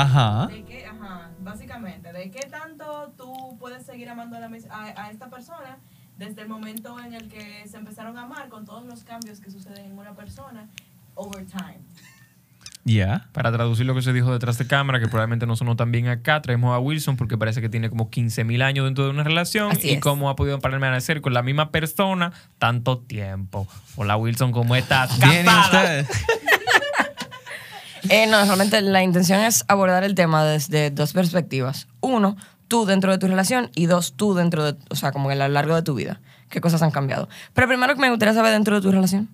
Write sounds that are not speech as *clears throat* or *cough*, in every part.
Ajá. De qué, ajá, básicamente, de qué tanto tú puedes seguir amando a, la a- a esta persona desde el momento en el que se empezaron a amar con todos los cambios que suceden en una persona over time. Ya. Para traducir lo que se dijo detrás de cámara, que probablemente no sonó tan bien acá, traemos a Wilson porque parece que tiene como 15.000 años dentro de una relación Así y es. cómo ha podido permanecer con la misma persona tanto tiempo. Hola Wilson, ¿cómo estás? Bien, ¿y Casada. *laughs* Eh, no, realmente la intención es abordar el tema desde dos perspectivas. Uno, tú dentro de tu relación y dos, tú dentro de, o sea, como a lo largo de tu vida. ¿Qué cosas han cambiado? Pero primero que me gustaría saber dentro de tu relación.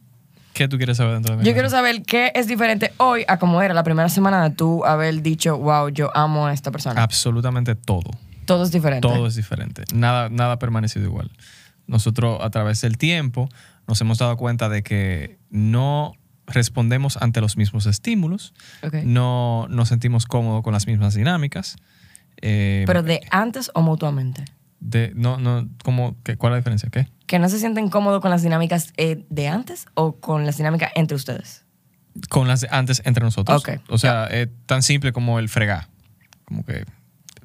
¿Qué tú quieres saber dentro de mi Yo quiero saber qué es diferente hoy a como era la primera semana de tú haber dicho, wow, yo amo a esta persona. Absolutamente todo. Todo es diferente. Todo es diferente. Nada, nada ha permanecido igual. Nosotros, a través del tiempo, nos hemos dado cuenta de que no respondemos ante los mismos estímulos, no nos sentimos cómodos con las mismas dinámicas. eh, Pero de antes o mutuamente. de, no, no, ¿cómo, qué, ¿Cuál es la diferencia? ¿Qué? Que no se sienten cómodos con las dinámicas eh, de antes o con las dinámicas entre ustedes. Con las de antes entre nosotros. O sea, es tan simple como el fregar. Como que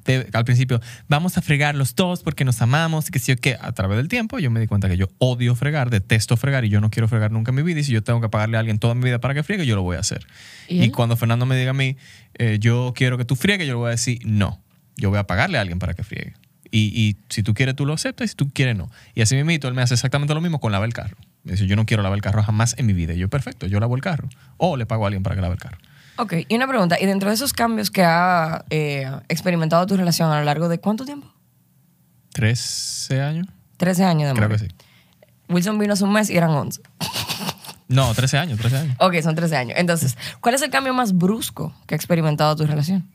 te- al principio, vamos a fregar los dos porque nos amamos y que sí o qué. A través del tiempo yo me di cuenta que yo odio fregar, detesto fregar y yo no quiero fregar nunca en mi vida. Y si yo tengo que pagarle a alguien toda mi vida para que friegue, yo lo voy a hacer. ¿Y cuando Fernando me diga a mí, eh, yo quiero que tú friegues, yo le voy a decir, no. Yo voy a pagarle a alguien para que friegue. Y, y si tú quieres, tú lo aceptas y si tú quieres, no. Y así mismo, él me hace exactamente lo mismo con lavar el carro. Me dice, yo no quiero lavar el carro jamás en mi vida. Y yo, perfecto, yo lavo el carro. O le pago a alguien para que lave el carro. Ok, y una pregunta. ¿Y dentro de esos cambios que ha eh, experimentado tu relación a lo largo de cuánto tiempo? ¿13 años? 13 años de Creo que sí. Wilson vino hace un mes y eran 11. No, 13 años, 13 años. Ok, son 13 años. Entonces, ¿cuál es el cambio más brusco que ha experimentado tu relación?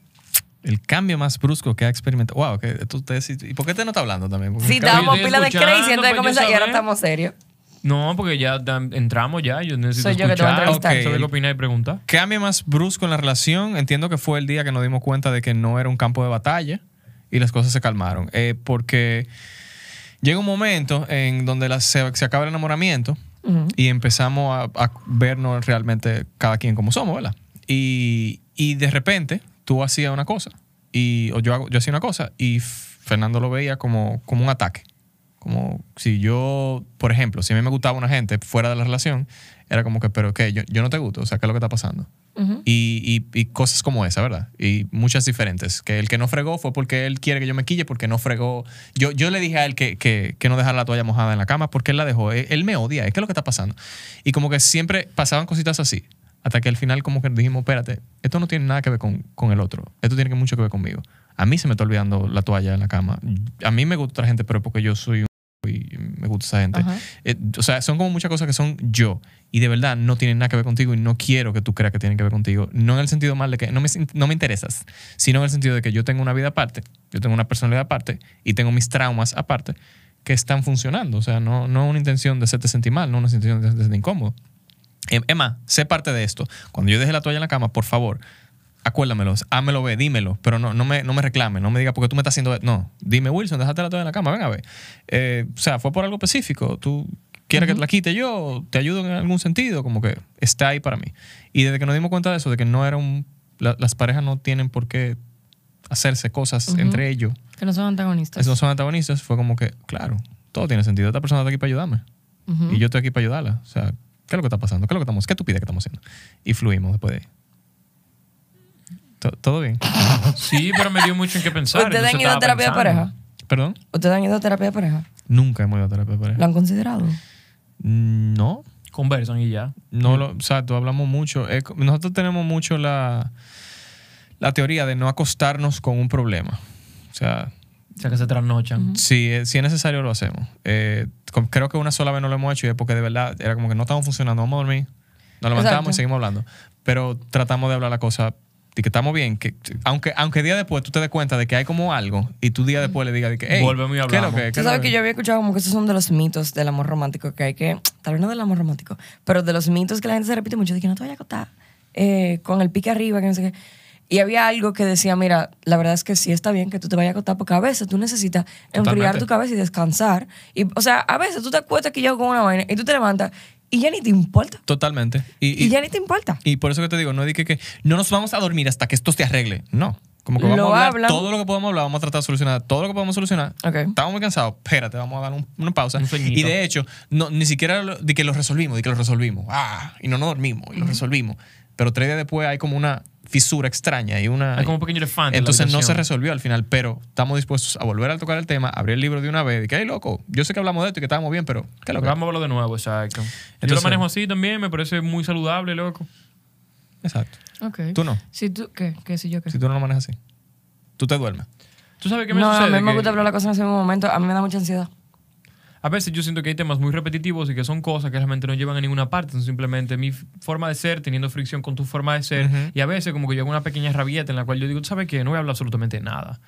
El cambio más brusco que ha experimentado. Wow, que tú te decís- ¿y por qué te no está hablando también? Porque Sí, estábamos pila de crazy antes de pues, comenzar y ahora estamos serios. No, porque ya entramos ya, yo necesito Soy yo que te voy a escuchar, entrevistar. saber Ok. qué opinar y preguntar. cambio más brusco en la relación, entiendo que fue el día que nos dimos cuenta de que no era un campo de batalla y las cosas se calmaron. Eh, porque llega un momento en donde la- se, se acaba el enamoramiento y empezamos a, a vernos realmente cada quien como somos, ¿verdad? Y, y de repente tú hacías una cosa y, o yo, hago- yo hacía una cosa y Fernando lo veía como, como un ataque. Como si yo, por ejemplo, si a mí me gustaba una gente fuera de la relación, era como que, pero ¿qué? Yo, yo no te gusto, o sea, ¿qué es lo que está pasando? Y, y- y cosas como esa, ¿verdad? Y muchas diferentes. Que el que no fregó fue porque él quiere que yo me quille, porque no fregó. Yo, yo le dije a él que, que, que no dejara la toalla mojada en la cama porque él la dejó. Él, él me odia, ¿qué es lo que está pasando? Y como que siempre pasaban cositas así. Hasta que al final como que dijimos, espérate, esto no tiene nada que ver con, con el otro. Esto tiene que mucho que ver conmigo. A mí se me está olvidando la toalla en la cama. A mí me gusta otra gente, pero porque yo soy un y me gusta esa gente. Eh, o sea, son como muchas cosas que son yo y de verdad no tienen nada que ver contigo y no quiero que tú creas que tienen que ver contigo. No en el sentido mal de que no me, no me interesas, sino en el sentido de que yo tengo una vida aparte, yo tengo una personalidad aparte y tengo mis traumas aparte que están funcionando. O sea, no, no una intención de hacerte sentir mal, no una intención de hacerte incómodo. Em- Emma, sé parte de esto. Cuando yo deje la toalla en la cama, por favor, acuérdamelo, hámelo ver, dímelo, pero no, no, me, no me reclame, no me diga porque tú me estás haciendo... No, dime Wilson, déjate la toalla en la cama, ven a ver. Eh, o sea, fue por algo específico, tú quieres que te la quite yo, te ayudo en algún sentido, como que está ahí para mí. Y desde que nos dimos cuenta de eso, de que no era un... la- las parejas no tienen por qué hacerse cosas entre ellos, Que no son antagonistas. no son antagonistas, fue como que, claro, todo tiene sentido, esta persona está aquí para ayudarme. Y yo estoy aquí para ayudarla. O sea, ¿qué es lo que está pasando? ¿Qué es lo que estamos, qué tú pides que estamos haciendo? Y fluimos después de ahí. To- ¿Todo bien? Sí, pero me dio mucho en qué pensar. ¿Ustedes han ido a terapia de pareja? ¿Perdón? ¿Ustedes han ido a terapia de pareja? Nunca hemos ido a terapia de pareja. ¿Lo han considerado? Mm, No. Conversan y ya. No lo, exacto, hablamos mucho. Eh, nosotros tenemos mucho la, la teoría de no acostarnos con un problema. O sea, O sea, que se trasnochan. si, es- si es necesario lo hacemos. Eh, creo que una sola vez no lo hemos hecho y es porque de verdad era como que no estamos funcionando. Vamos a dormir, nos levantamos Exacto. y seguimos hablando. Pero tratamos de hablar la cosa y que estamos bien. Que, aunque, aunque día después tú te des cuenta de que hay como algo y tú día después le digas de que, hey, Volvemos y ¿qué es lo hablamos. que? ¿Qué Tú es lo sabes que yo había escuchado como que esos son de los mitos del amor romántico que hay que, tal vez no del amor romántico, pero de los mitos que la gente se repite mucho, de que no te vayas a acostar eh, con el pique arriba, que no sé qué. Y había algo que decía, mira, la verdad es que sí está bien que tú te vayas a acostar porque a veces tú necesitas enfriar Totalmente. tu cabeza y descansar. Y, o sea, a veces tú te acuestas aquí yo con una vaina y tú te levantas y ya ni te importa. Totalmente. Y, Y, y- ya ni te importa. y por eso que te digo, no dije que, que no nos vamos a dormir hasta que esto se arregle. No. Como que Lo vamos a hablar hablan. todo lo que podamos hablar, vamos a tratar de solucionar todo lo que podamos solucionar. Ok. Estamos muy cansados, espérate, vamos a dar un- una pausa. Un sueñito. y de hecho, no, ni siquiera lo- de que lo resolvimos, de que lo resolvimos. Ah, y no nos dormimos, y lo resolvimos. Pero tres días después hay como una fisura extraña y una... Hay como un pequeño elefante. en la Entonces no se resolvió al final, pero estamos dispuestos a volver a tocar el tema, abrir el libro de una vez y que, hey, loco, yo sé que hablamos de esto y que estábamos bien, pero ¿qué es lo que? Vamos a verlo de nuevo, exacto. Yo lo manejo así también, me parece muy saludable, loco. Exacto. Ok. Tú no. Si tú, ¿qué? ¿Qué si yo qué? Si tú no lo manejas así. Tú te duermes. ¿Tú sabes qué me No, a sucede? mí me Que gusta hablar la cosa en ese mismo momento. A mí me da mucha ansiedad. A veces yo siento que hay temas muy repetitivos y que son cosas que realmente no llevan a ninguna parte. Son simplemente mi forma de ser teniendo fricción con tu forma de ser. Y a veces como que yo hago una pequeña rabieta en la cual yo digo, ¿tú sabes qué? No voy a hablar absolutamente nada.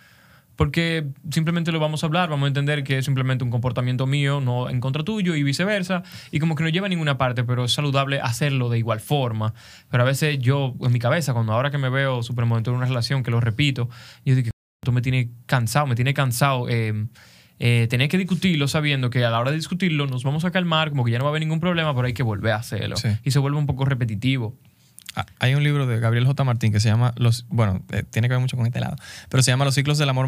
Porque simplemente lo vamos a hablar, vamos a entender que es simplemente un comportamiento mío, no en contra tuyo y viceversa. Y como que no lleva a ninguna parte, pero es saludable hacerlo de igual forma. Pero a veces yo, en mi cabeza, cuando ahora que me veo súper momento en una relación, que lo repito, yo digo, esto me tiene cansado, me tiene cansado. eh, eh, tener que discutirlo sabiendo que a la hora de discutirlo nos vamos a calmar, como que ya no va a haber ningún problema, pero hay que volver a hacerlo. Sí. Y se vuelve un poco repetitivo. Ah, Hay un libro de Gabriel J. Martín que se llama Los. Bueno, eh, tiene que ver mucho con este lado, pero se llama Los ciclos del amor.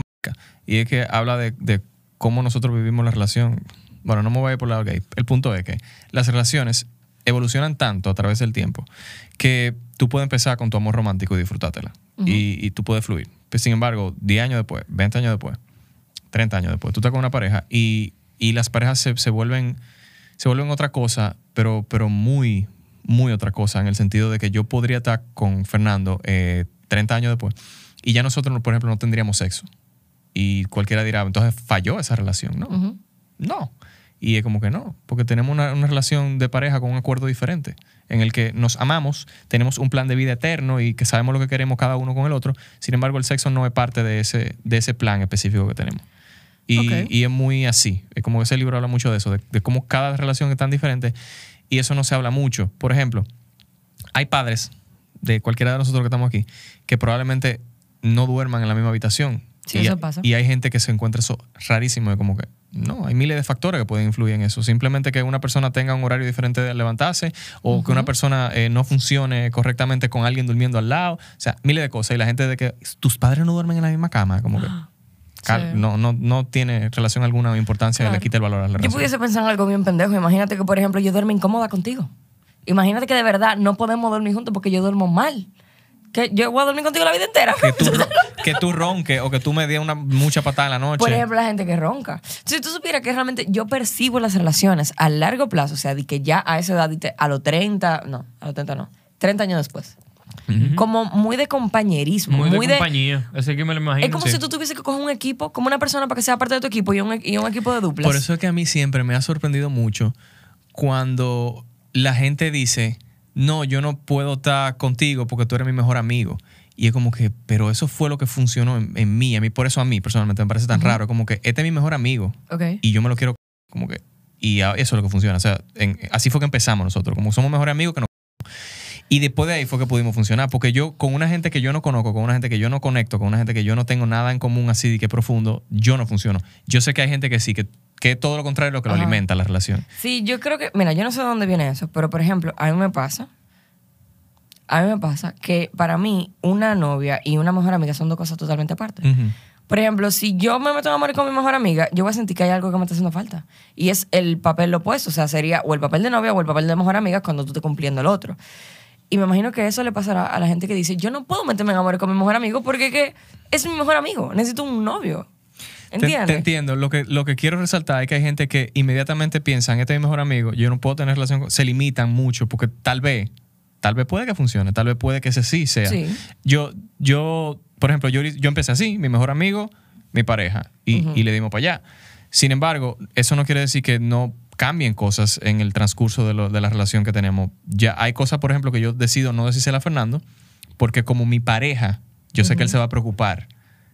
Y es que habla de, de cómo nosotros vivimos la relación. Bueno, no me voy a ir por el lado gay. El punto es que las relaciones evolucionan tanto a través del tiempo que tú puedes empezar con tu amor romántico y disfrutártela. y, y tú puedes fluir. Pues, sin embargo, 10 años después, 20 años después, 30 años después, tú estás con una pareja y, y las parejas se, se vuelven se vuelven otra cosa, pero, pero muy, muy otra cosa, en el sentido de que yo podría estar con Fernando eh, 30 años después y ya nosotros, por ejemplo, no tendríamos sexo. Y cualquiera dirá, entonces falló esa relación. No, no. Y es como que no, porque tenemos una, una relación de pareja con un acuerdo diferente, en el que nos amamos, tenemos un plan de vida eterno y que sabemos lo que queremos cada uno con el otro. Sin embargo, el sexo no es parte de ese, de ese plan específico que tenemos. Y, y es muy así. Es como ese libro habla mucho de eso, de, de cómo cada relación es tan diferente y eso no se habla mucho. Por ejemplo, hay padres de cualquiera de nosotros que estamos aquí que probablemente no duerman en la misma habitación. Sí, y, eso pasa. Y hay gente que se encuentra eso rarísimo, de como que no, hay miles de factores que pueden influir en eso. Simplemente que una persona tenga un horario diferente de levantarse o que una persona eh, no funcione correctamente con alguien durmiendo al lado. O sea, miles de cosas. Y la gente de que tus padres no duermen en la misma cama, como que cal- Sí. no, no, no tiene relación alguna o importancia y le quita el valor a la Yo relación. pudiese pensar en algo bien pendejo. Imagínate que, por ejemplo, yo duermo incómoda contigo. Imagínate que de verdad no podemos dormir juntos porque yo duermo mal. Que yo voy a dormir contigo la vida entera. que tú, *laughs* ro- que tú ronques o que tú me des una mucha patada en la noche. Por ejemplo, la gente que ronca. Si tú supieras que realmente yo percibo las relaciones a largo plazo, o sea, de que ya a esa edad, a los 30, no, a los 30 no, 30 años después, como muy de compañerismo, Muy, muy, de de... compañía. Así que me lo imagino. es como sí. si tú tuviese que coger un equipo, como una persona para que sea parte de tu equipo y un, y un equipo de duplas. Por eso es que a mí siempre me ha sorprendido mucho cuando la gente dice, no, yo no puedo estar contigo porque tú eres mi mejor amigo. Y es como que, pero eso fue lo que funcionó en, en mí. A mí, por eso a mí personalmente me parece tan raro. Como que este es mi mejor amigo Ok. y yo me lo quiero como que... Y a- eso es lo que funciona. O sea, en- así fue que empezamos nosotros. Como somos mejores amigos que nos... Y después de ahí fue que pudimos funcionar. Porque yo, con una gente que yo no conozco, con una gente que yo no conecto, con una gente que yo no tengo nada en común así de que profundo, yo no funciono. Yo sé que hay gente que sí, que, que es todo lo contrario lo que lo alimenta la relación. Sí, yo creo que, mira, yo no sé de dónde viene eso, pero por ejemplo, a mí me pasa, a mí me pasa que para mí una novia y una mejor amiga son dos cosas totalmente aparte. Por ejemplo, si yo me meto en amor con mi mejor amiga, yo voy a sentir que hay algo que me está haciendo falta. Y es el papel opuesto. O sea, sería o el papel de novia o el papel de mejor amiga cuando tú estés cumpliendo el otro. Y me imagino que eso le pasará a la gente que dice, yo no puedo meterme en amor con mi mejor amigo porque que es mi mejor amigo. Necesito un novio. ¿Entiendes? te entiendo. Lo que, lo que quiero resaltar es que hay gente que inmediatamente piensan, este es mi mejor amigo, yo no puedo tener relación con... Se limitan mucho porque tal vez, tal vez puede que funcione, tal vez puede que ese sí sea. Sí. Yo, yo, por ejemplo, yo, yo empecé así, mi mejor amigo, mi pareja, y, y le dimos para allá. Sin embargo, eso no quiere decir que no cambien cosas en el transcurso de, lo- de la relación que tenemos. Ya hay cosas, por ejemplo, que yo decido no decírsela a Fernando, porque como mi pareja, yo sé que él se va a preocupar.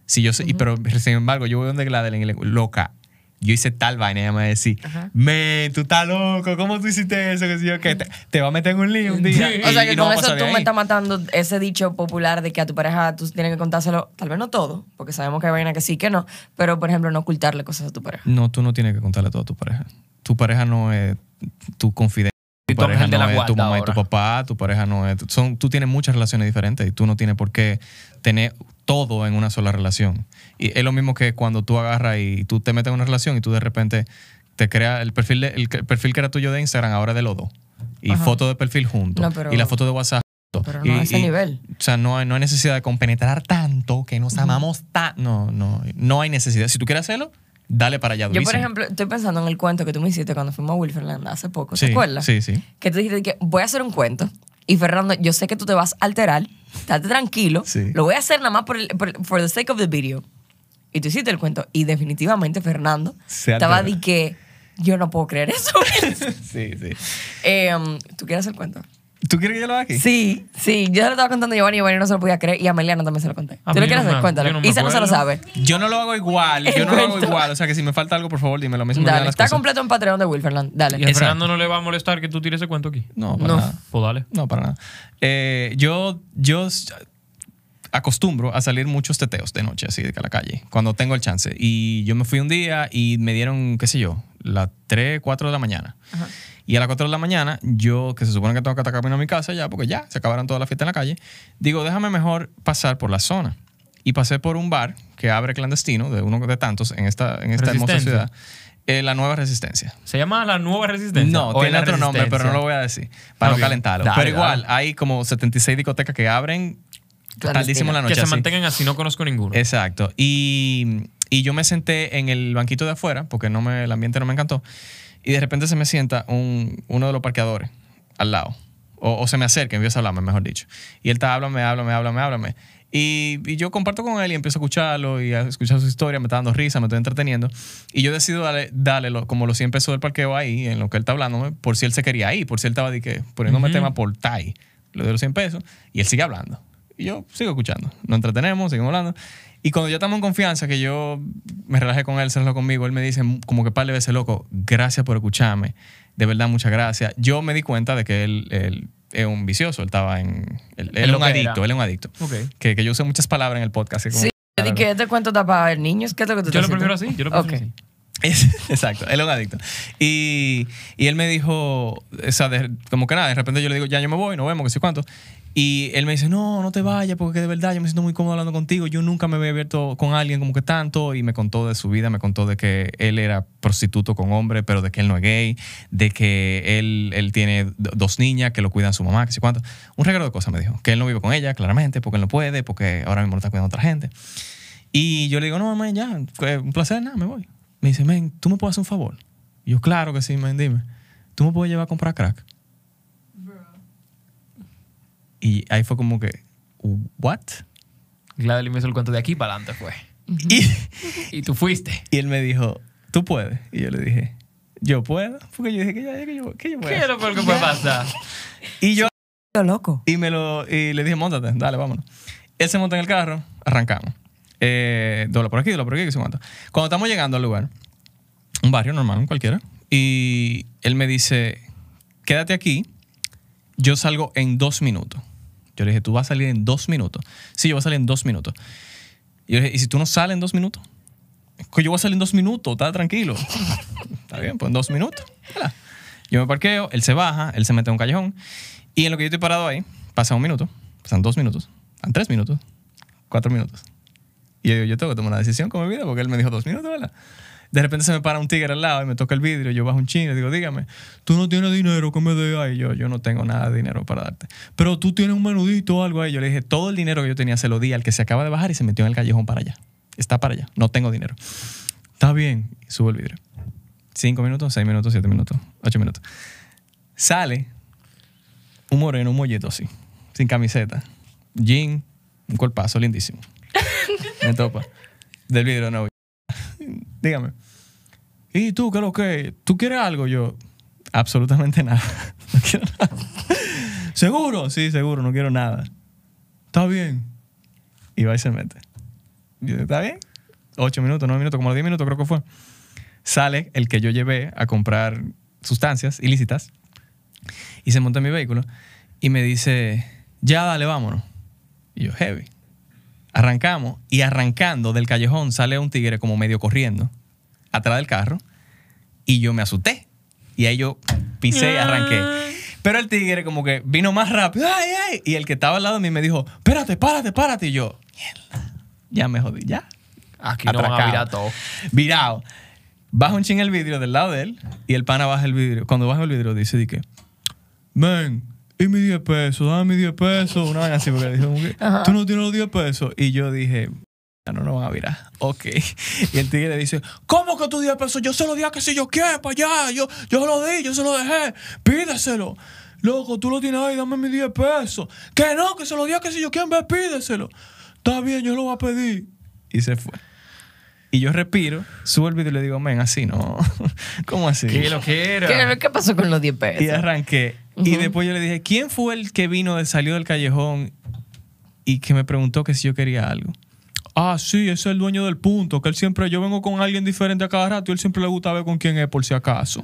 Si yo sé, y, pero sin embargo, yo voy donde Gladys y le digo, loca, yo hice tal vaina, y ella me va a decir, men, tú estás loco, ¿cómo tú hiciste eso? Que si yo, que te, te va a meter en un lío un día. O sea y- que no con eso tú me estás matando ese dicho popular de que a tu pareja tú tienes que contárselo, tal vez no todo, porque sabemos que hay vaina que sí, que no, pero por ejemplo no ocultarle cosas a tu pareja. No, tú no tienes que contarle todo a tu pareja. Tu pareja no es tu confidente. Tu la no es tu mamá y tu papá, tu pareja no es... Son, tú tienes muchas relaciones diferentes y tú no tienes por qué tener todo en una sola relación. Y es lo mismo que cuando tú agarras y tú te metes en una relación y tú de repente te creas el perfil, de- el, el perfil que era tuyo de Instagram ahora es de los dos. Y Ajá. foto de perfil juntos. No, pero- y la foto de WhatsApp. Pero no Y- a ese y- nivel. O sea, no hay, no hay necesidad de compenetrar tanto, que nos amamos tan... No, no, no hay necesidad. Si tú quieres hacerlo, dale para allá. Yo, por durísimo. ejemplo, estoy pensando en el cuento que tú me hiciste cuando fuimos a Wilferland hace poco. Sí, ¿Te acuerdas? sí, sí. Que tú dijiste que voy a hacer un cuento. Y Fernando, yo sé que tú te vas a alterar. Estate tranquilo. Sí. Lo voy a hacer nada más por, el, por for the sake of the video. Y tú hiciste el cuento. Y definitivamente Fernando Se estaba de que yo no puedo creer eso. *laughs* sí, sí. Eh, ¿Tú quieres hacer el cuento? ¿Tú quieres que yo lo haga aquí? Sí, sí. Yo se lo estaba contando a Giovanni y Giovanni no se lo podía creer. Y a Meliana también se lo conté. ¿Tú lo quieres no hacer? Cuéntalo. yo no Isa no se lo sabe. Yo no lo hago igual, *laughs* yo no lo hago igual. O sea, que si me falta algo, por favor, dímelo. Olvidan Dale, está cosas. completo en Patreon de Wilferland. Dale. Y a. Fernando no le va a molestar que tú tires ese cuento aquí. No, para No. nada. Pues dale. No, para nada. Eh, yo, yo acostumbro a salir muchos teteos de noche, así de que a la calle, cuando tengo el chance. Y yo me fui un día y me dieron, qué sé yo, las 3, 4 de la mañana. Y a las 4 de la mañana, yo, que se supone que tengo que estar camino a mi casa ya, porque ya se acabaron todas las fiestas en la calle, digo, déjame mejor pasar por la zona. Y pasé por un bar que abre clandestino, de uno de tantos, en esta, en esta hermosa ciudad. Eh, la Nueva Resistencia. ¿Se llama la nueva resistencia? No, ¿O es tiene otro nombre, pero no lo voy a decir. Para Ah, no calentarlo. Dale, pero igual, dale. hay como 76 discotecas que abren tardísimo en la noche. Que se así. mantengan así, no conozco ninguno. Exacto. Y, y yo me senté en el banquito de afuera, porque no me, el ambiente no me encantó. Y de repente se me sienta un, uno de los parqueadores al lado. O, o se me acerca, empieza a hablarme, mejor dicho. Y él está, háblame, háblame, háblame, háblame. Y, y yo comparto con él y empiezo a escucharlo y a escuchar su historia, me está dando risa, me estoy entreteniendo. Y yo decido darle, darle lo- como los 100 pesos del parqueo ahí, en lo que él está hablándome, por si él se quería ir, por si él estaba de que, poniéndome Ujú. tema por Tai. Le doy los 100 pesos y él sigue hablando. Y yo sigo escuchando. Nos entretenemos, seguimos hablando. Y cuando ya estamos en confianza, que yo me relajé con él, se relajó conmigo, él me dice como que par de veces, loco, gracias por escucharme. De verdad, muchas gracias. Yo me di cuenta de que él, él es un vicioso, él estaba en... Él, él es un adicto, era. él es un adicto. Que, que yo usé muchas palabras en el podcast. como- Sí, yo dije que este cuento está para niños. ¿Qué es lo que tú Yo lo prefiero así, yo lo prefiero Ok. así. *laughs* Exacto, él es un adicto. Y, y él me dijo, o sea, de- como que nada, de repente yo le digo, ya yo me voy, nos vemos, que sé cuánto. Y él me dice, no, no te vayas, porque de verdad yo me siento muy cómodo hablando contigo. Yo nunca me había abierto con alguien como que tanto. Y me contó de su vida, me contó de que él era prostituto con hombre, pero de que él no es gay, de que él, él tiene do- dos niñas que lo cuidan su mamá, que sé cuánto. Un regalo de cosas me dijo. Que él no vive con ella, claramente, porque él no puede, porque ahora mismo lo está cuidando otra gente. Y yo le digo, no, mamá, ya, un placer, nada, me voy. Me dice, men, ¿tú me puedes hacer un favor? Y yo, claro que sí, men, dime. ¿Tú me puedes llevar a comprar crack? Y ahí fue como que, ¿what? Gladys me hizo el cuento de aquí para adelante, fue. Y, Y tú fuiste. y él me dijo, ¿tú puedes? Y yo le dije, ¿yo puedo? Porque yo dije que, ya, que yo, que yo puedo. ¿Qué es lo peor que puede pasar? Y yo, Lo loco. y me lo, y le dije, montate, dale, vámonos. Él se monta en el carro, arrancamos. Eh, dobla por aquí, dobla por aquí, que se cuánto. Cuando estamos llegando al lugar, un barrio normal, un cualquiera, y él me dice, quédate aquí, yo salgo en dos minutos. Yo le dije, ¿tú vas a salir en dos minutos? Sí, yo voy a salir en dos minutos. Y yo le dije, ¿y si tú no sales en dos minutos? Que yo voy a salir en dos minutos, está tranquilo. *laughs* está bien, pues en dos minutos. Hola. Yo me parqueo, él se baja, él se mete en un callejón. Y en lo que yo estoy parado ahí, pasa un minuto, pasan dos minutos, pasan tres minutos, cuatro minutos. Y yo yo tengo que tomar una decisión con mi vida porque él me dijo dos minutos, ¿verdad? De repente se me para un tigre al lado y me toca el vidrio. Yo bajo un chino y digo, dígame, tú no tienes dinero que me dé ahí. Yo, yo no tengo nada de dinero para darte. Pero tú tienes un menudito o algo ahí. Yo le dije, todo el dinero que yo tenía se lo di al que se acaba de bajar y se metió en el callejón para allá. Está para allá. No tengo dinero. Está bien. Subo el vidrio. Cinco minutos, seis minutos, siete minutos, ocho minutos. Sale un moreno, un mollito así, sin camiseta, jean, un cuerpazo lindísimo. *laughs* Me topa. Del vidrio, no. Dígame. ¿Y tú qué es lo que? ¿Tú quieres algo? Yo, absolutamente nada. *laughs* No quiero nada. ¿Seguro? Sí, seguro, no quiero nada. Está bien. Y va y se mete. Yo, ¿Está bien? Ocho minutos, nueve minutos, como los diez minutos creo que fue. Sale el que yo llevé a comprar sustancias ilícitas y se monta en mi vehículo y me dice, ya dale, vámonos. Y yo, heavy. Arrancamos y arrancando del callejón sale un tigre como medio corriendo atrás del carro y yo me asusté. Y ahí yo pisé y arranqué. Pero el tigre como que vino más rápido. ¡Ay, ay! Y el que estaba al lado de mí me dijo, espérate, párate, párate. Y yo, mierda, ya me jodí, ya. Aquí no van a Atracado. virar todo. Virado. Baja un ching el vidrio del lado de él y el pana baja el vidrio. Cuando baja el vidrio dice, di que, men, y mi 10 pesos, dame mi 10 pesos. Una vaina así porque dijo, tú no tienes los 10 pesos. Y yo dije, no nos van a virar. Ok. Y el tigre dice, ¿cómo que tú 10 pesos? Yo se lo di a que si yo quiero para allá. Yo, yo se lo di, yo se lo dejé. Pídeselo. Loco, tú lo tienes ahí, dame mis 10 pesos. Que no, que se lo di a que si yo quiero, ve, pídeselo. Está bien, yo lo voy a pedir. Y se fue. Y yo respiro, subo el video y le digo, men, así no. *laughs* ¿Cómo así? ¿Qué lo que era? ¿Qué, qué pasó con los 10 Y pesos? arranqué. Y después yo le dije, ¿quién fue el que vino, de, salió del callejón y que me preguntó que si yo quería algo? Ah, sí, ese es el dueño del punto, que él siempre, yo vengo con alguien diferente a cada rato y él siempre le gusta ver con quién es por si acaso.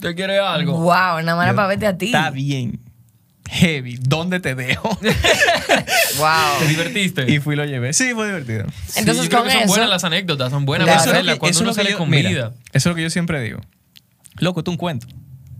¿Te quiere algo? Wow, nada más para verte a ti. Está bien. Heavy. ¿Dónde te dejo? *laughs* Wow. ¿Te divertiste? y fui y lo llevé. Sí, fue divertido. Sí, Entonces, yo creo con que son eso- buenas las anécdotas, son buenas Claro. para Eso es lo hacerlas que- cuando uno lo que sale yo- con mira, vida. Eso es lo que yo siempre digo. Loco, esto es un cuento.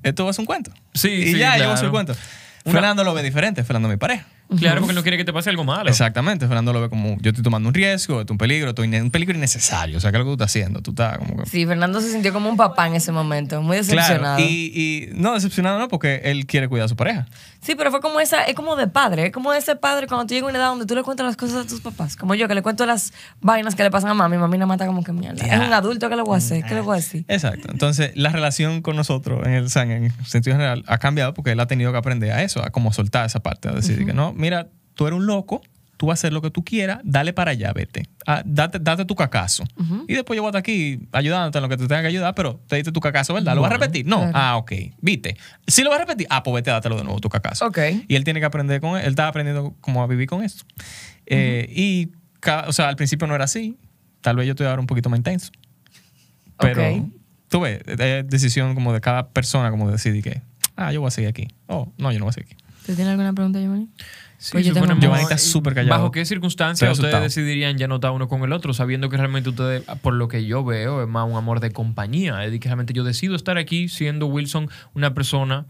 Esto es un cuento. Sí, y sí, ya, yo claro. voy a hacer el cuento. Una- Fernando lo ve diferente, Fernando es mi pareja. Claro, porque no quiere que te pase algo malo. Exactamente, Fernando lo ve como yo estoy tomando un riesgo, esto es un peligro, esto es un peligro innecesario, o sea, que es lo que tú estás haciendo, tú estás como que... Sí, Fernando se sintió como un papá en ese momento, muy Claro, decepcionado. y, y no decepcionado no, porque él quiere cuidar a su pareja. Sí, pero fue como esa, es como de padre, es como ese padre cuando tú llegas a una edad donde tú le cuentas las cosas a tus papás, como yo que le cuento las vainas que le pasan a mami, mami nada mata como que mierda. Es un adulto que le voy a hacer, ¿qué le voy a decir? Exacto. Entonces, la relación con nosotros, en el, en el sentido general, ha cambiado porque él ha tenido que aprender a eso, a como soltar esa parte, a decir que no, mira, tú eres un loco, tú vas a hacer lo que tú quieras, dale para allá, vete. Ah, date, date tu cacazo. Y después yo voy a estar aquí ayudándote en lo que te tenga que ayudar, pero te diste tu cacazo, ¿verdad? ¿Lo vas a repetir? No. claro. Ah, ok. ¿Viste? Si lo vas a repetir, ah, pues vete, dátelo de nuevo, tu cacazo. Ok. Y él tiene que aprender con él. Él está aprendiendo cómo a vivir con eso. Eh, y, o sea, al principio no era así. Tal vez yo estoy ahora un poquito más intenso. Pero Ok. tú ves, es decisión como de cada persona, como de decidir que, ah, yo voy a seguir aquí. Oh, no, yo no voy a seguir aquí. ¿Tú tienes alguna pregunta, Giovanni? Sí, Pues yo tengo Giovanni está súper callado. ¿Bajo qué circunstancias ustedes asustado. decidirían ya no estar uno con el otro, sabiendo que realmente ustedes, por lo que yo veo, es más un amor de compañía? Es decir, que realmente yo decido estar aquí siendo Wilson una persona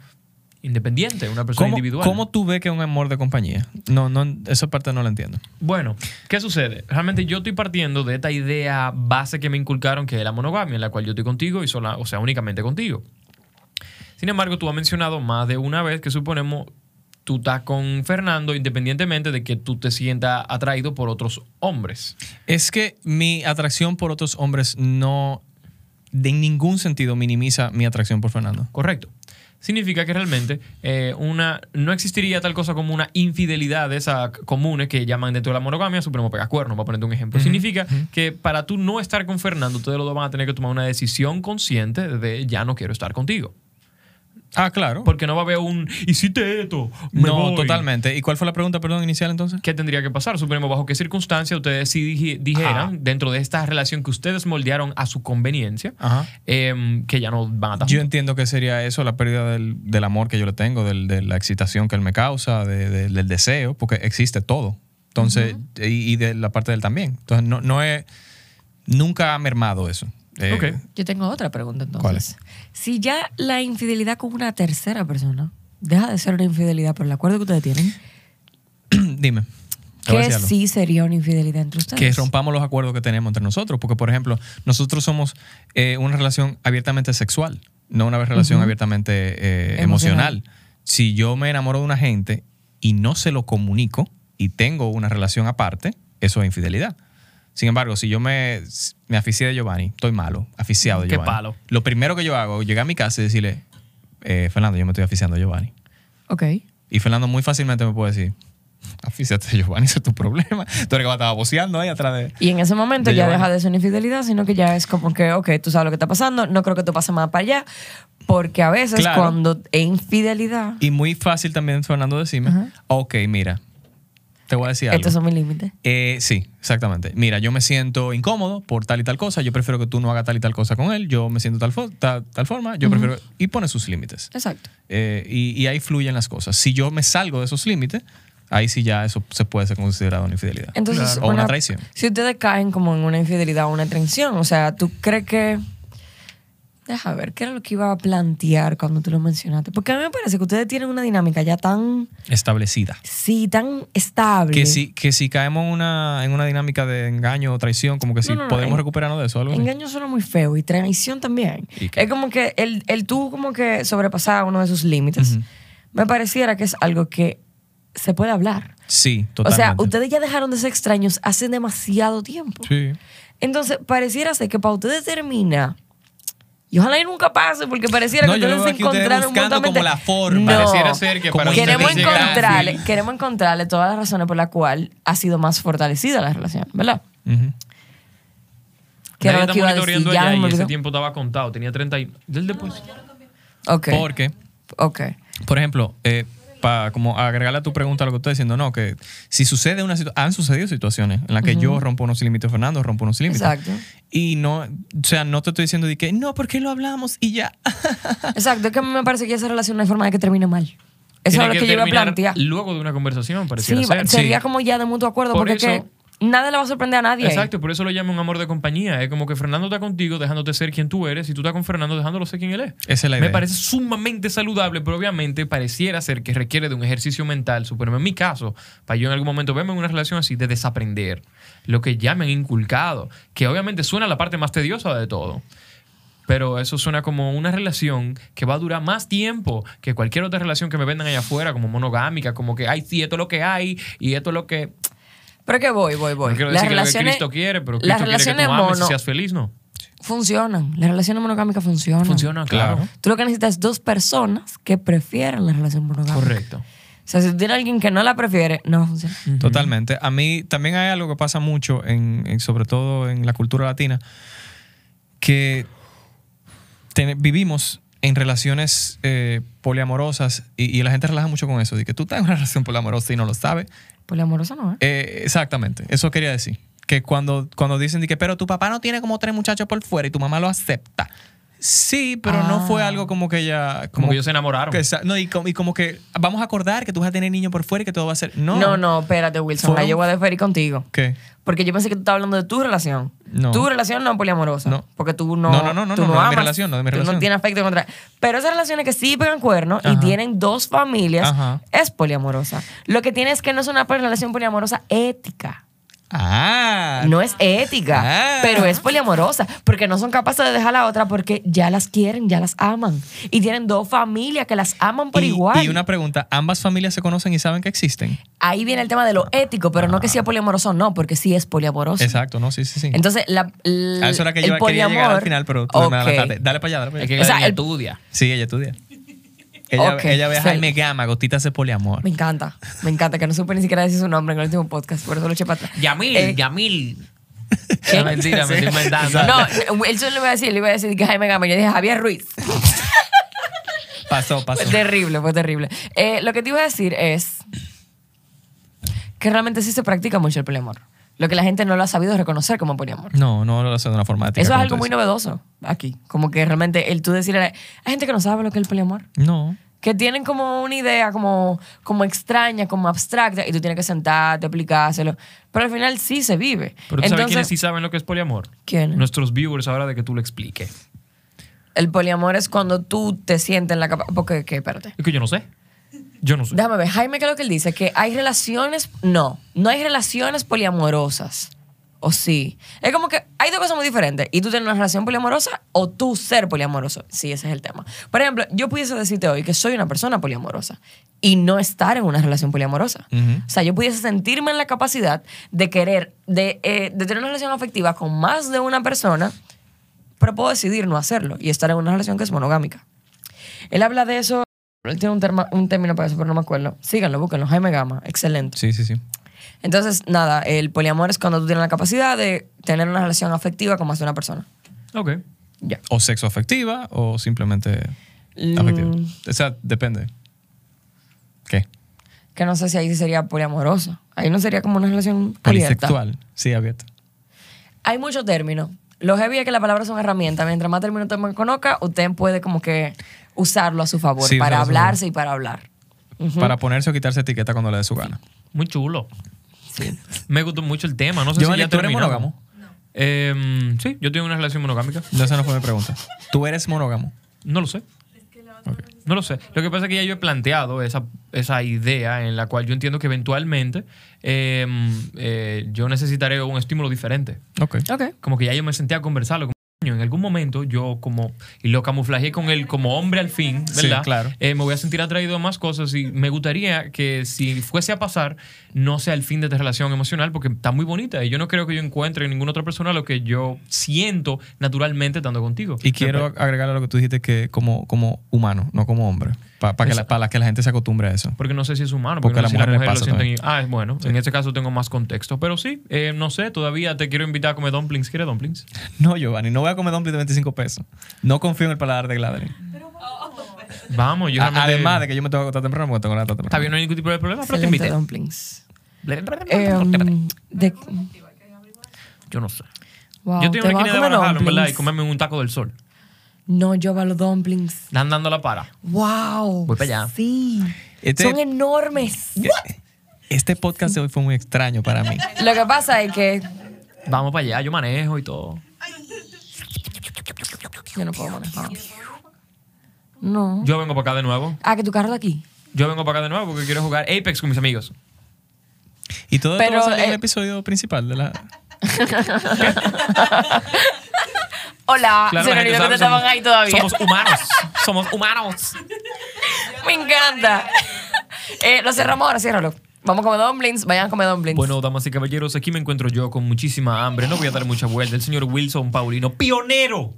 independiente, una persona ¿Cómo, individual. ¿Cómo tú ves que es un amor de compañía? No, no, esa parte no la entiendo. Bueno, ¿qué sucede? Realmente yo estoy partiendo de esta idea base que me inculcaron, que es la monogamia, en la cual yo estoy contigo y sola, o sea, únicamente contigo. Sin embargo, tú has mencionado más de una vez que suponemos tú estás con Fernando independientemente de que tú te sientas atraído por otros hombres. Es que mi atracción por otros hombres no, de en ningún sentido minimiza mi atracción por Fernando. Correcto. Significa que realmente eh, una, no existiría tal cosa como una infidelidad de esas comunes que llaman dentro de la monogamia, supremo pega cuerno, para ponerte un ejemplo. Significa que para tú no estar con Fernando, ustedes los dos van a tener que tomar una decisión consciente de ya no quiero estar contigo. Ah, claro. Porque no va a haber un hiciste esto. me no, voy". totalmente. ¿Y cuál fue la pregunta, perdón, inicial entonces? ¿Qué tendría que pasar? Suponemos bajo qué circunstancias ustedes sí dije- dijeran, Ajá. dentro de esta relación que ustedes moldearon a su conveniencia, em, que ya no van a estar Yo juntos. entiendo que sería eso, la pérdida del, del amor que yo le tengo, del- de la excitación que él me causa, de- de- del deseo, porque existe todo. Entonces, y, y de la parte de él también. Entonces, no, no es. Nunca ha mermado eso. Eh, Ok. Yo tengo otra pregunta entonces. ¿Cuál es? Si ya la infidelidad con una tercera persona deja de ser una infidelidad por el acuerdo que ustedes tienen, *clears throat* Dime. Te voy a ¿qué decir algo. sí sería una infidelidad entre ustedes? que rompamos los acuerdos que tenemos entre nosotros. Porque, por ejemplo, nosotros somos eh, una relación abiertamente sexual, no una relación abiertamente eh, Emocional. emocional. Si yo me enamoro de una gente y no se lo comunico y tengo una relación aparte, eso es infidelidad. Sin embargo, si yo me, me aficié de Giovanni, estoy malo, aficiado de Qué Giovanni. palo. Lo primero que yo hago es llegar a mi casa y decirle, eh, Fernando, yo me estoy aficiando de Giovanni. Ok. Y Fernando muy fácilmente me puede decir, aficiate de Giovanni, ese es tu problema. *laughs* Tú eres que va a estar boceando ahí atrás de... Y en ese momento De ya Giovanni. deja de ser una infidelidad, sino que ya es como que, ok, tú sabes lo que está pasando, no creo que tú pases más para allá, porque a veces Claro. cuando es infidelidad, Y muy fácil también, Fernando, decirme, Ajá. ok, mira, te voy a decir algo. estos son mis límites. Eh, sí, exactamente. Mira, yo me siento incómodo por tal y tal cosa, yo prefiero que tú no hagas tal y tal cosa con él, yo me siento tal, fo- tal, tal forma, yo prefiero... Y pone sus límites. Exacto. Eh, y, y ahí fluyen las cosas. Si yo me salgo de esos límites, ahí sí ya eso se puede ser considerado una infidelidad. Entonces, Claro. O una traición. Si ustedes caen como en una infidelidad o una traición, o sea, ¿tú crees que Deja ver, ¿qué era lo que iba a plantear cuando tú lo mencionaste? Porque a mí me parece que ustedes tienen una dinámica ya tan, Establecida. sí, tan estable. Que si, que si caemos en una, en una dinámica de engaño o traición, como que si No, no, no, podemos en- recuperarnos de eso. Algo así. Engaño suena muy feo y traición también. Es como que el, el tú como que sobrepasar uno de sus límites. Me pareciera que es algo que se puede hablar. Sí, O totalmente. sea, ustedes ya dejaron de ser extraños hace demasiado tiempo. Sí. Entonces, pareciera ser que para ustedes termina. Y ojalá y nunca pase, porque pareciera No, que ustedes lo se encontraron buscando mutuamente. como la forma. No. Pareciera ser que Como para queremos encontrarle, queremos encontrarle todas las razones por las cuales ha sido más fortalecida la relación, ¿verdad? Ujú. Que era lo está que iba a decir, monitoreando ya allá y ese tiempo estaba contado. Tenía 30 y... Del después. Ok. Porque, Ok. por ejemplo, eh, para como agregarle a tu pregunta lo que estoy diciendo, no, que si sucede una situación, han sucedido situaciones en las que yo rompo unos límites, Fernando rompo unos límites. Exacto. Y no, o sea, no te estoy diciendo de que, no, porque lo hablamos y ya. *laughs* Exacto, es que a mí me parece que esa relación no hay forma de que termine mal. Eso es lo que, yo iba a plantear. Luego de una conversación, pareciera Sí, ser. sería Sí. como ya de mutuo acuerdo, Por porque eso- es que nada le va a sorprender a nadie. ahí. Exacto, por eso lo llamo un amor de compañía. Es como que Fernando está contigo dejándote ser quien tú eres y tú estás con Fernando dejándolo ser quien él es. Esa es la Me idea. parece sumamente saludable, pero obviamente pareciera ser que requiere de un ejercicio mental, supremo en mi caso, para yo en algún momento verme en una relación así, de desaprender lo que ya me han inculcado, que obviamente suena la parte más tediosa de todo. Pero eso suena como una relación que va a durar más tiempo que cualquier otra relación que me vendan allá afuera, como monogámica, como que, ay, sí, esto es lo que hay y esto es lo que... Pero que voy, voy, voy. No quiero las decir que lo que relaciones, Cristo quiere, pero las Cristo quiere que relaciones tú ames y mono seas feliz, ¿no? funcionan. Las relaciones monogámicas funcionan. Funciona, claro. Claro. Tú lo que necesitas es dos personas que prefieran la relación monogámica. Correcto. O sea, si tú tienes a alguien que no la prefiere, no va a funcionar. Totalmente. A mí también hay algo que pasa mucho, en, en- sobre todo en la cultura latina, que ten- vivimos en relaciones eh, poliamorosas y, y la gente relaja mucho con eso, de que tú estás en una *laughs* relación poliamorosa y no lo sabes. Poliamorosa no, ¿eh? Eh, exactamente, eso quería decir. Que cuando, cuando dicen que, pero tu papá no tiene como tres muchachos por fuera y tu mamá lo acepta. Sí, pero no fue Ah. algo como que ella... Como que ellos se enamoraron. que no, y como, y como que vamos a acordar que tú vas a tener niño por fuera y que todo va a ser... No, No, no, espérate, Wilson. Ahí yo voy a deferir contigo. ¿Qué? Porque yo pensé que tú estabas hablando de tu relación. No. Tu relación no es poliamorosa. No. Porque tú no. No, no, no, no, tú no, no de mi amas, relación, no de mi tú relación. no tienes afecto contra. Pero esas relaciones que sí pegan cuernos y Ajá. tienen dos familias Ajá. es poliamorosa. Lo que tiene es que no es una relación poliamorosa ética. Ah, No es ética, Ah. pero es poliamorosa, porque no son capaces de dejar a la otra porque ya las quieren, ya las aman. Y tienen dos familias que las aman por y, igual. y una pregunta, ¿ambas familias se conocen y saben que existen? Ahí viene el tema de lo ético, pero no que sea poliamoroso, no, porque sí es poliamoroso. Exacto, no, sí, sí, sí. Entonces, la, l- a eso era que el yo quería llegar al poliamor- final, pero tú me Ok. adelantaste. Dale para allá, dale para Es allá. que O sea, ella el- estudia. Sí, ella estudia. Ella, Ok, ella ve a. Jaime Gama, gotitas de poliamor. Me encanta, me encanta, que no supe ni siquiera decir su nombre en el último podcast, por eso lo eché para atrás. Yamil, Eh, Yamil. Es mentira, me estoy inventando. No, él solo le iba a decir, le iba a decir que Jaime Gama, yo dije Javier Ruiz. Pasó, pasó. Fue terrible, fue terrible. Eh, lo que te iba a decir es que realmente sí se practica mucho el poliamor. Lo que la gente no lo ha sabido reconocer como poliamor. No, no lo hace de una forma ética. Eso es algo muy novedoso aquí. Como que realmente el tú decirle... Hay gente que no sabe lo que es el poliamor. No. Que tienen como una idea como, como extraña, como abstracta, y tú tienes que sentarte, explicárselo. Pero al final sí se vive. Pero tú sabes Entonces, quiénes sí saben lo que es poliamor. ¿Quiénes? Nuestros viewers ahora de que tú lo expliques. El poliamor es cuando tú te sientes en la capa... Porque, ¿qué? Espérate. Es que yo no sé. Yo no sé. Déjame ver, Jaime, ¿qué es lo que él dice? Que hay relaciones, no, no hay relaciones poliamorosas. O sí. Es como que hay dos cosas muy diferentes. Y tú tienes una relación poliamorosa o tú ser poliamoroso. Sí, ese es el tema. Por ejemplo, yo pudiese decirte hoy que soy una persona poliamorosa y no estar en una relación poliamorosa. Ujú. O sea, yo pudiese sentirme en la capacidad de querer, de, eh, de tener una relación afectiva con más de una persona, pero puedo decidir no hacerlo y estar en una relación que es monogámica. Él habla de eso, él tiene un, terma- un término para eso, pero no me acuerdo. Síganlo, búsquenlo, Jaime Gama, excelente. Sí, sí, sí. Entonces, nada, el poliamor es cuando tú tienes la capacidad de tener una relación afectiva con más de una persona. Ok. Ya. O sexo afectiva o simplemente Mm. afectiva. O sea, depende. ¿Qué? Que no sé si ahí sería poliamorosa. Ahí no sería como una relación abierta. Polisexual. Sí, abierto. Hay muchos términos. Lo heavy es que las palabras son herramientas. Mientras más términos usted conozca, usted puede como que usarlo a su favor Sí, para hablarse y para hablar. Para ponerse o quitarse etiqueta cuando le dé su gana. Muy chulo. Me gustó mucho el tema. No sé si ya ¿tú eres monógamo? Em, sí, yo tengo una relación monogámica. No, esa no fue mi pregunta. ¿Tú eres monógamo? No lo sé. No lo sé. Lo que pasa es que ya yo he planteado esa, esa idea en la cual yo entiendo que eventualmente em, eh, yo necesitaré un estímulo diferente. Ok. Ok. Como que ya yo me senté a conversarlo. Como, "Coño, en algún momento yo como, y lo camuflajeé con él como hombre al fin, Sí, ¿verdad? claro. Eh, me voy a sentir atraído a más cosas y me gustaría que si fuese a pasar, no sea el fin de esta relación emocional porque está muy bonita y yo no creo que yo encuentre en ninguna otra persona lo que yo siento naturalmente estando contigo. Y quiero agregar a lo que tú dijiste que como, como humano, no como hombre. Para que, la, que la gente se acostumbre a eso. Porque no sé si es humano, Porque porque, no la sé si las mujer le mujeres lo sienten. Ah, bueno, en este caso tengo más contexto. Pero sí, eh, no sé, todavía te quiero invitar a comer dumplings. ¿Quieres dumplings? No, Giovanni, no voy a comer dumplings de 25 pesos. No confío en el paladar de Gladys. Vamos, yo realmente- Además de que yo me tengo que acostar temprano porque tengo la temprano. Está bien, no hay ningún tipo de problema, pero te invité. dumplings. Em, de- Yo no sé. wow, yo tengo ¿te una vas a esquina de barajarlo, ¿verdad? Y dumplings? comerme un taco del sol. No, yo va los dumplings. Dan dando la para. Wow. Voy para allá. Sí. Este- Son enormes. Este podcast de hoy fue muy extraño para mí. *laughs* Lo que pasa es que Vamos para allá, yo manejo y todo. yo no puedo manejar. No. Yo vengo para acá de nuevo. Ah, que tu carro de aquí. Yo vengo para acá de nuevo porque quiero jugar Apex con mis amigos. Y todo esto va a salir en eh, el episodio principal de la... *laughs* *laughs* Hola, Claro, se que estaban ahí todavía. Somos humanos. *laughs* somos humanos. Me encanta. Eh, lo cerramos ahora, ciérralo. Vamos a comer dumplings, vayan a comer dumplings. Bueno, damas y caballeros, aquí me encuentro yo con muchísima hambre. No voy a dar mucha vuelta. El señor Wilson Paulino, pionero.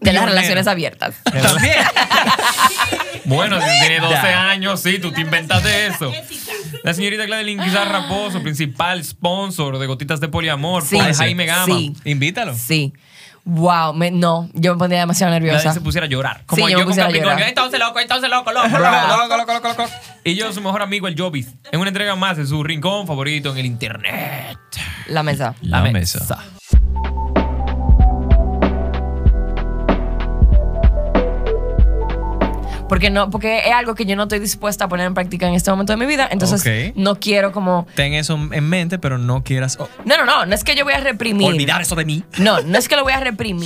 de las relaciones abiertas. También. *laughs* Bueno, si tiene 12 Ya. años, sí, tú te inventaste eso. La señorita Gladeline Guizar Raposo, principal sponsor de Gotitas de Poliamor, Sí. por Jaime Gama. Sí. Invítalo. Sí. Wow, me- no, yo me pondría demasiado nerviosa. Gladys se pusiera a llorar. Como Sí, yo yo, me con pusiera a Capricornio. llorar. Entonces loco, entonces loco, loco, loco, loco, loco, loco, loco. Y yo, su mejor amigo, el Jobis. En una entrega más de su rincón favorito en el internet. La mesa. La mesa. Porque no, porque es algo que yo no estoy dispuesta a poner en práctica en este momento de mi vida. Entonces no quiero como. Ten eso en mente, pero no quieras oh, No, no, no, no es que yo voy a reprimir. olvidar eso de mí. No, no es que lo voy a reprimir.